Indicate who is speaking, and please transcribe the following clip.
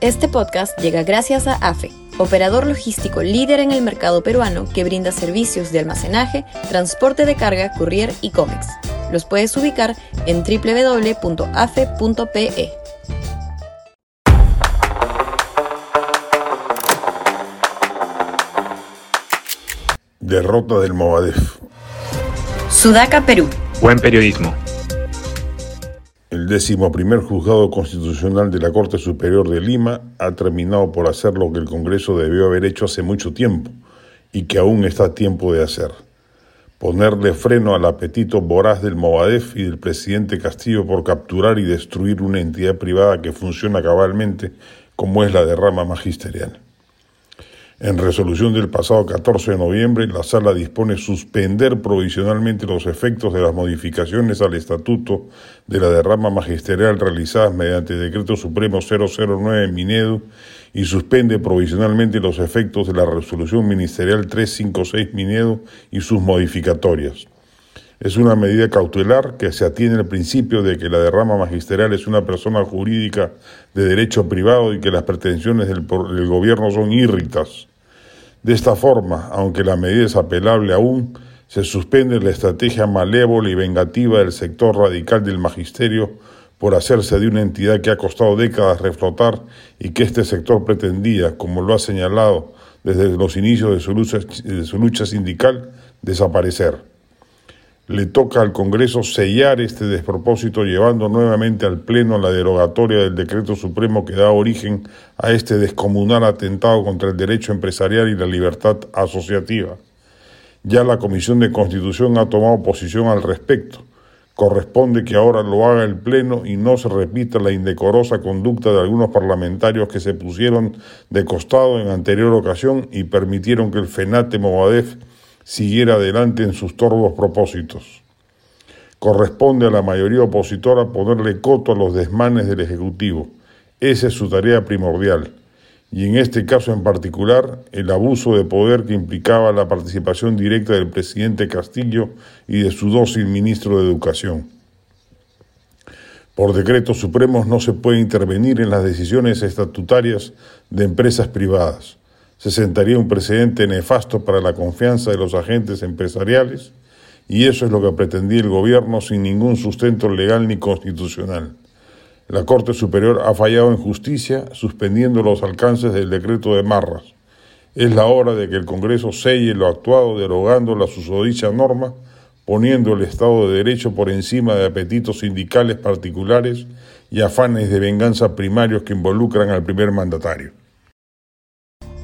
Speaker 1: Este podcast llega gracias a AFE, operador logístico líder en el mercado peruano que brinda servicios de almacenaje, transporte de carga, courier y cómics. Los puedes ubicar en www.afe.pe.
Speaker 2: Derrota del Movadef.
Speaker 1: Sudaca, Perú.
Speaker 3: Buen periodismo.
Speaker 2: El décimo primer juzgado constitucional de la Corte Superior de Lima ha terminado por hacer lo que el Congreso debió haber hecho hace mucho tiempo y que aún está a tiempo de hacer. Ponerle freno al apetito voraz del Movadef y del presidente Castillo por capturar y destruir una entidad privada que funciona cabalmente como es la derrama magisterial. En resolución del pasado 14 de noviembre, la Sala dispone suspender provisionalmente los efectos de las modificaciones al Estatuto de la derrama magisterial realizadas mediante Decreto Supremo 009 Minedu y suspende provisionalmente los efectos de la Resolución Ministerial 356 Minedu y sus modificatorias. Es una medida cautelar que se atiene al principio de que la derrama magisterial es una persona jurídica de derecho privado y que las pretensiones del, del gobierno son írritas de esta forma, aunque la medida es apelable aún, se suspende la estrategia malévola y vengativa del sector radical del magisterio por hacerse de una entidad que ha costado décadas reflotar y que este sector pretendía, como lo ha señalado desde los inicios de su lucha, de su lucha sindical, desaparecer le toca al Congreso sellar este despropósito llevando nuevamente al Pleno la derogatoria del decreto supremo que da origen a este descomunal atentado contra el derecho empresarial y la libertad asociativa. Ya la Comisión de Constitución ha tomado posición al respecto. Corresponde que ahora lo haga el Pleno y no se repita la indecorosa conducta de algunos parlamentarios que se pusieron de costado en anterior ocasión y permitieron que el FENATE Movadef siguiera adelante en sus torvos propósitos. Corresponde a la mayoría opositora ponerle coto a los desmanes del Ejecutivo. Esa es su tarea primordial. Y en este caso en particular, el abuso de poder que implicaba la participación directa del presidente Castillo y de su dócil ministro de Educación. Por decretos supremos no se puede intervenir en las decisiones estatutarias de empresas privadas se sentaría un precedente nefasto para la confianza de los agentes empresariales y eso es lo que pretendía el gobierno sin ningún sustento legal ni constitucional. La Corte Superior ha fallado en justicia suspendiendo los alcances del decreto de Marras. Es la hora de que el Congreso selle lo actuado derogando la susodicha norma, poniendo el Estado de Derecho por encima de apetitos sindicales particulares y afanes de venganza primarios que involucran al primer mandatario.